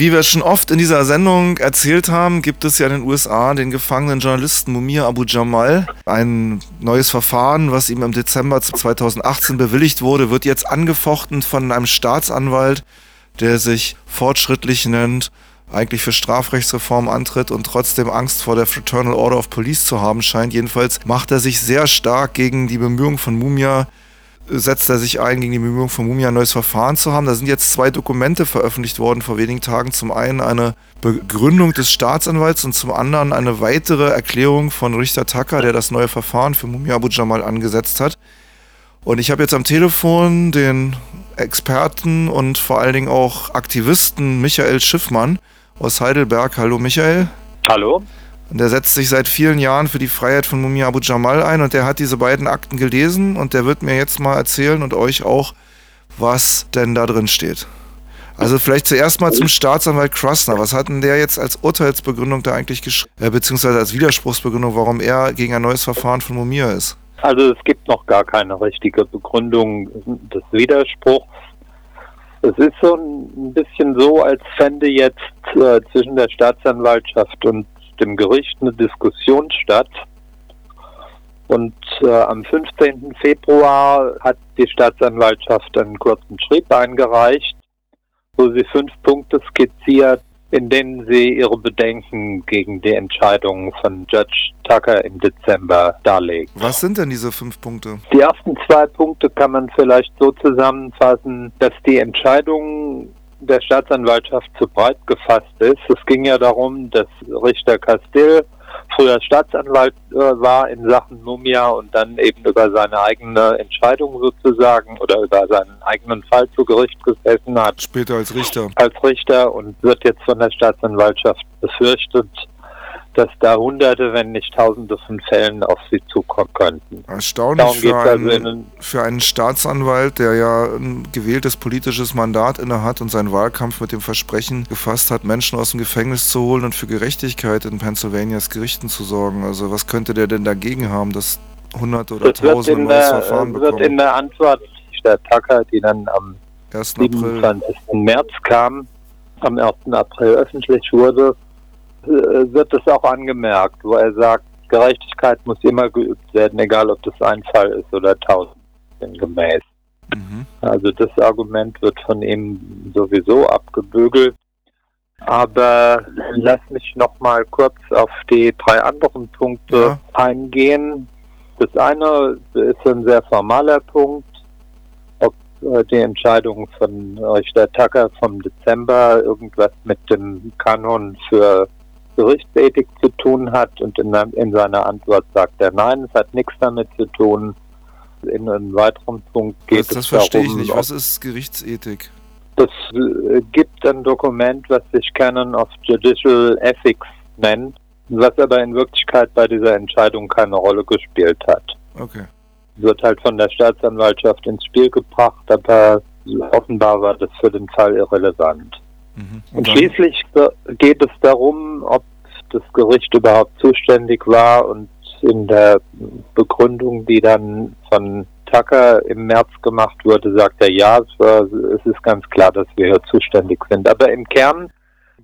Wie wir schon oft in dieser Sendung erzählt haben, gibt es ja in den USA den gefangenen Journalisten Mumia Abu Jamal. Ein neues Verfahren, was ihm im Dezember 2018 bewilligt wurde, wird jetzt angefochten von einem Staatsanwalt, der sich fortschrittlich nennt, eigentlich für Strafrechtsreform antritt und trotzdem Angst vor der Fraternal Order of Police zu haben scheint. Jedenfalls macht er sich sehr stark gegen die Bemühungen von Mumia setzt er sich ein, gegen die Bemühungen von Mumia ein neues Verfahren zu haben. Da sind jetzt zwei Dokumente veröffentlicht worden vor wenigen Tagen. Zum einen eine Begründung des Staatsanwalts und zum anderen eine weitere Erklärung von Richter Tucker, der das neue Verfahren für Mumia Abu Jamal angesetzt hat. Und ich habe jetzt am Telefon den Experten und vor allen Dingen auch Aktivisten Michael Schiffmann aus Heidelberg. Hallo Michael. Hallo. Und der setzt sich seit vielen Jahren für die Freiheit von Mumia Abu Jamal ein und der hat diese beiden Akten gelesen und der wird mir jetzt mal erzählen und euch auch, was denn da drin steht. Also vielleicht zuerst mal zum Staatsanwalt Krasner. Was hat denn der jetzt als Urteilsbegründung da eigentlich geschrieben, äh, beziehungsweise als Widerspruchsbegründung, warum er gegen ein neues Verfahren von Mumia ist? Also es gibt noch gar keine richtige Begründung des Widerspruchs. Es ist so ein bisschen so, als fände jetzt äh, zwischen der Staatsanwaltschaft und dem Gericht eine Diskussion statt. Und äh, am 15. Februar hat die Staatsanwaltschaft einen kurzen Schrieb eingereicht, wo sie fünf Punkte skizziert, in denen sie ihre Bedenken gegen die Entscheidung von Judge Tucker im Dezember darlegen. Was sind denn diese fünf Punkte? Die ersten zwei Punkte kann man vielleicht so zusammenfassen, dass die Entscheidung der Staatsanwaltschaft zu breit gefasst ist. Es ging ja darum, dass Richter Castill früher Staatsanwalt äh, war in Sachen Mumia und dann eben über seine eigene Entscheidung sozusagen oder über seinen eigenen Fall zu Gericht gesessen hat. Später als Richter. Als Richter und wird jetzt von der Staatsanwaltschaft befürchtet, dass da Hunderte, wenn nicht Tausende von Fällen auf sie zukommen könnten. Erstaunlich für also einen, also für einen Staatsanwalt, der ja ein gewähltes politisches Mandat innehat und seinen Wahlkampf mit dem Versprechen gefasst hat, Menschen aus dem Gefängnis zu holen und für Gerechtigkeit in Pennsylvanias Gerichten zu sorgen. Also was könnte der denn dagegen haben, dass Hunderte oder das Tausende neues Verfahren bekommen? wird in der Antwort der Tucker, die dann am 1. 27. April. März kam, am 1. April öffentlich wurde, wird es auch angemerkt, wo er sagt, Gerechtigkeit muss immer geübt werden, egal ob das ein Fall ist oder tausend gemäß. Mhm. Also das Argument wird von ihm sowieso abgebügelt. Aber lass mich noch mal kurz auf die drei anderen Punkte ja. eingehen. Das eine ist ein sehr formaler Punkt, ob äh, die Entscheidung von Richter Tucker vom Dezember irgendwas mit dem Kanon für Gerichtsethik zu tun hat und in, in seiner Antwort sagt er nein, es hat nichts damit zu tun. In einem weiteren Punkt geht das, das es verstehe darum, ich nicht. Was ist Gerichtsethik? Das äh, gibt ein Dokument, was sich Canon of Judicial Ethics nennt, was aber in Wirklichkeit bei dieser Entscheidung keine Rolle gespielt hat. Okay. Wird halt von der Staatsanwaltschaft ins Spiel gebracht, aber offenbar war das für den Fall irrelevant. Mhm. Und, Und schließlich geht es darum, ob das Gericht überhaupt zuständig war und in der Begründung, die dann von Tucker im März gemacht wurde, sagt er ja, es ist ganz klar, dass wir hier zuständig sind. Aber im Kern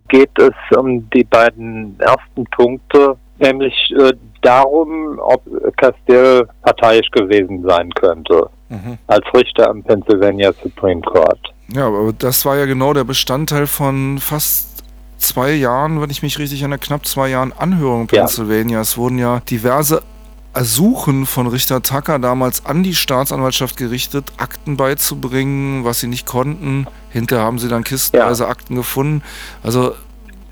geht es um die beiden ersten Punkte, nämlich äh, darum, ob Castile parteiisch gewesen sein könnte mhm. als Richter am Pennsylvania Supreme Court. Ja, aber das war ja genau der Bestandteil von fast zwei Jahren, wenn ich mich richtig erinnere, knapp zwei Jahren Anhörung in Pennsylvania. Ja. Es wurden ja diverse Ersuchen von Richter Tucker damals an die Staatsanwaltschaft gerichtet, Akten beizubringen, was sie nicht konnten. Hinterher haben sie dann kistenweise ja. Akten gefunden. Also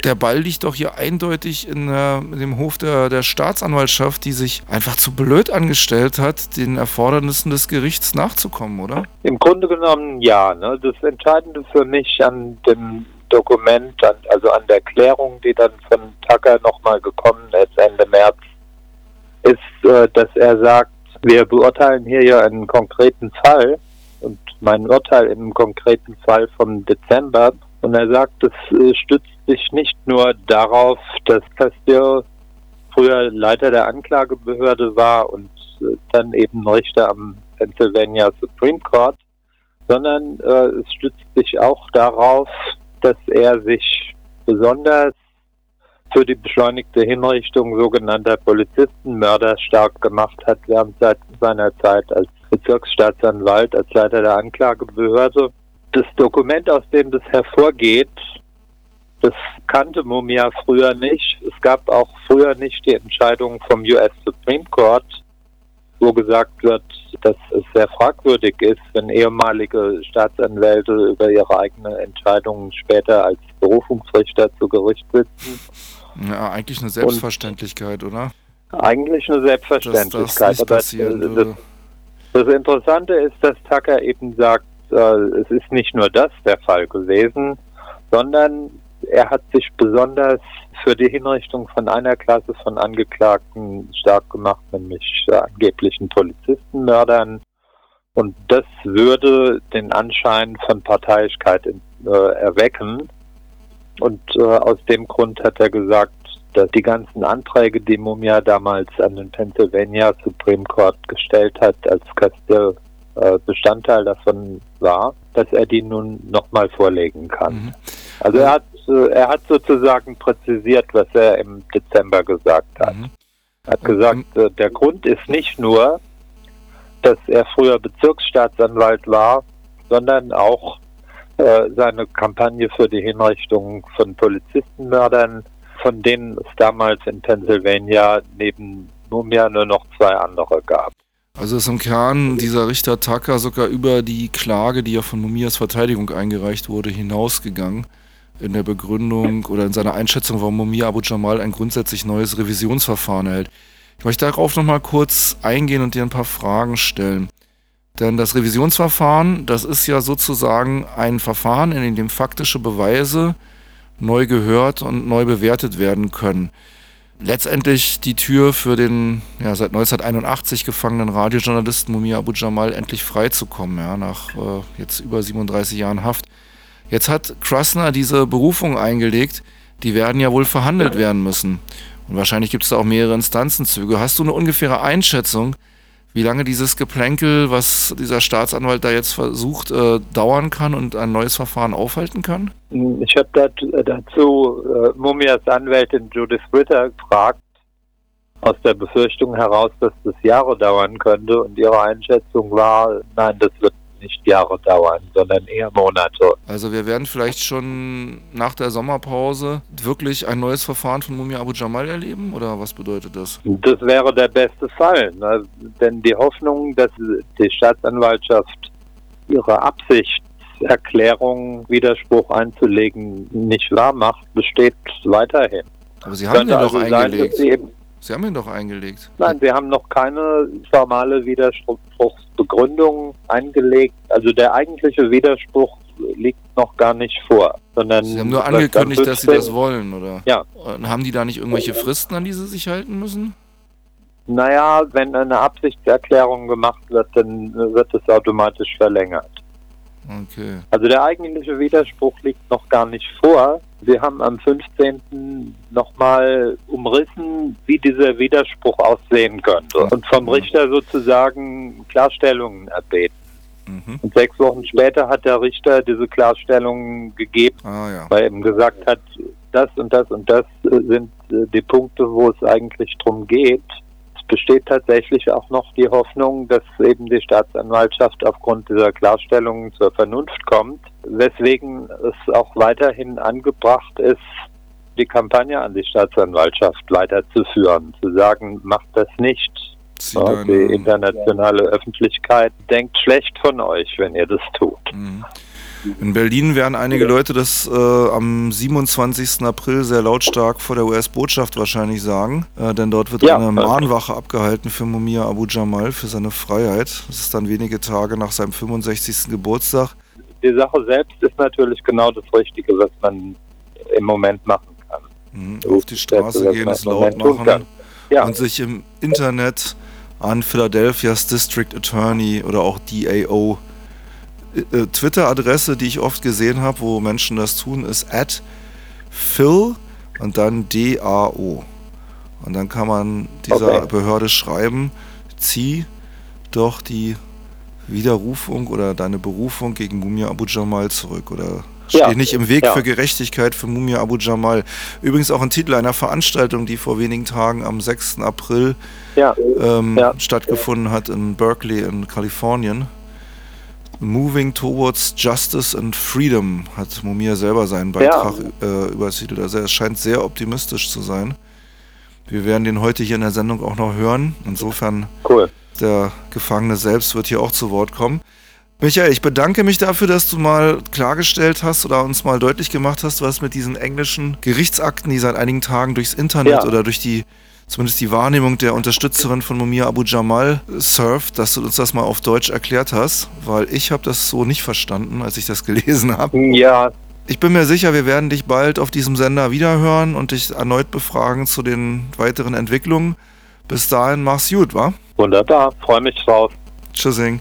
der Ball liegt doch hier eindeutig in, äh, in dem Hof der, der Staatsanwaltschaft, die sich einfach zu blöd angestellt hat, den Erfordernissen des Gerichts nachzukommen, oder? Im Grunde genommen ja. Ne? Das Entscheidende für mich an dem Dokument, an, also an der Klärung, die dann von Tucker nochmal gekommen ist Ende März, ist, äh, dass er sagt, wir beurteilen hier ja einen konkreten Fall und mein Urteil im konkreten Fall vom Dezember und er sagt, es äh, stützt sich nicht nur darauf, dass Castillo früher Leiter der Anklagebehörde war und äh, dann eben Richter am Pennsylvania Supreme Court, sondern äh, es stützt sich auch darauf, dass er sich besonders für die beschleunigte Hinrichtung sogenannter Polizistenmörder stark gemacht hat während seiner Zeit als Bezirksstaatsanwalt, als Leiter der Anklagebehörde. Das Dokument, aus dem das hervorgeht, das kannte Mumia früher nicht. Es gab auch früher nicht die Entscheidung vom US Supreme Court, wo gesagt wird, dass es sehr fragwürdig ist, wenn ehemalige Staatsanwälte über ihre eigenen Entscheidungen später als Berufungsrichter zu Gericht sitzen. Ja, eigentlich eine Selbstverständlichkeit, Und, oder? Eigentlich eine Selbstverständlichkeit. Dass das, das, das, Interessante ist, dass Tucker eben sagt, äh, es ist nicht nur das der Fall gewesen, sondern er hat sich besonders für die Hinrichtung von einer Klasse von Angeklagten stark gemacht, nämlich äh, angeblichen Polizistenmördern. Und das würde den Anschein von Parteiischkeit äh, erwecken. Und äh, aus dem Grund hat er gesagt, dass die ganzen Anträge, die Mumia damals an den Pennsylvania Supreme Court gestellt hat, als Castile äh, Bestandteil davon war, dass er die nun nochmal vorlegen kann. Mhm. Also er hat, äh, er hat sozusagen präzisiert, was er im Dezember gesagt hat. Mhm. Er hat gesagt, äh, der Grund ist nicht nur, dass er früher Bezirksstaatsanwalt war, sondern auch äh, seine Kampagne für die Hinrichtung von Polizistenmördern, von denen es damals in Pennsylvania neben Mumia nur noch zwei andere gab. Also ist im Kern dieser Richter Tucker sogar über die Klage, die ja von Mumias Verteidigung eingereicht wurde, hinausgegangen in der Begründung oder in seiner Einschätzung, warum Mumia Abu Jamal ein grundsätzlich neues Revisionsverfahren erhält. Ich möchte darauf nochmal kurz eingehen und dir ein paar Fragen stellen. Denn das Revisionsverfahren, das ist ja sozusagen ein Verfahren, in dem faktische Beweise neu gehört und neu bewertet werden können. Letztendlich die Tür für den ja, seit 1981 gefangenen Radiojournalisten Mumia Abu Jamal endlich freizukommen, ja, nach äh, jetzt über 37 Jahren Haft. Jetzt hat Krasner diese Berufung eingelegt, die werden ja wohl verhandelt werden müssen. Und wahrscheinlich gibt es da auch mehrere Instanzenzüge. Hast du eine ungefähre Einschätzung, wie lange dieses Geplänkel, was dieser Staatsanwalt da jetzt versucht, äh, dauern kann und ein neues Verfahren aufhalten kann? Ich habe dazu, dazu äh, Mumias Anwältin Judith Ritter gefragt, aus der Befürchtung heraus, dass das Jahre dauern könnte. Und ihre Einschätzung war, nein, das wird nicht Jahre dauern, sondern eher Monate. Also wir werden vielleicht schon nach der Sommerpause wirklich ein neues Verfahren von Mumia Abu Jamal erleben oder was bedeutet das? Das wäre der beste Fall, ne? denn die Hoffnung, dass die Staatsanwaltschaft ihre Absichtserklärung, Widerspruch einzulegen, nicht wahr macht, besteht weiterhin. Aber Sie haben ja also doch eingelegt. Sein, Sie haben ihn doch eingelegt. Nein, wir haben noch keine formale Widerspruchsbegründung eingelegt. Also der eigentliche Widerspruch liegt noch gar nicht vor, sondern Sie haben nur angekündigt, dass Sie das wollen, oder? Ja. Und haben die da nicht irgendwelche Fristen, an die Sie sich halten müssen? Naja, wenn eine Absichtserklärung gemacht wird, dann wird es automatisch verlängert. Okay. Also der eigentliche Widerspruch liegt noch gar nicht vor. Wir haben am 15. nochmal umrissen, wie dieser Widerspruch aussehen könnte und vom Richter sozusagen Klarstellungen erbeten. Mhm. Und sechs Wochen später hat der Richter diese Klarstellungen gegeben, ah, ja. weil er eben gesagt hat, das und das und das sind die Punkte, wo es eigentlich drum geht besteht tatsächlich auch noch die Hoffnung, dass eben die Staatsanwaltschaft aufgrund dieser Klarstellungen zur Vernunft kommt, weswegen es auch weiterhin angebracht ist, die Kampagne an die Staatsanwaltschaft weiterzuführen, zu sagen, macht das nicht. Ja, die internationale Öffentlichkeit denkt schlecht von euch, wenn ihr das tut. Mhm. In Berlin werden einige Leute das äh, am 27. April sehr lautstark vor der US-Botschaft wahrscheinlich sagen, äh, denn dort wird ja, eine Mahnwache abgehalten für Mumia Abu Jamal für seine Freiheit. Das ist dann wenige Tage nach seinem 65. Geburtstag. Die Sache selbst ist natürlich genau das Richtige, was man im Moment machen kann. Mhm, auf die Straße gehen, es laut machen ja. und sich im Internet an Philadelphia's District Attorney oder auch DAO äh, Twitter-Adresse, die ich oft gesehen habe, wo Menschen das tun, ist at Phil und dann D-A-O. Und dann kann man dieser okay. Behörde schreiben, zieh doch die Widerrufung oder deine Berufung gegen Mumia Abu Jamal zurück oder Stehe ja. nicht im Weg ja. für Gerechtigkeit für Mumia Abu Jamal. Übrigens auch ein Titel einer Veranstaltung, die vor wenigen Tagen am 6. April ja. Ähm, stattgefunden hat in Berkeley in Kalifornien. Moving Towards Justice and Freedom hat Mumia selber seinen Beitrag äh, übertitelt. Also er scheint sehr optimistisch zu sein. Wir werden den heute hier in der Sendung auch noch hören. Insofern, cool. der Gefangene selbst wird hier auch zu Wort kommen. Michael, ich bedanke mich dafür, dass du mal klargestellt hast oder uns mal deutlich gemacht hast, was mit diesen englischen Gerichtsakten, die seit einigen Tagen durchs Internet ja. oder durch die zumindest die Wahrnehmung der Unterstützerin von Mumia Abu Jamal surft, dass du uns das mal auf Deutsch erklärt hast, weil ich habe das so nicht verstanden, als ich das gelesen habe. Ja. Ich bin mir sicher, wir werden dich bald auf diesem Sender wiederhören und dich erneut befragen zu den weiteren Entwicklungen. Bis dahin, mach's gut, wa? Wunderbar, freue mich drauf. Tschüssing.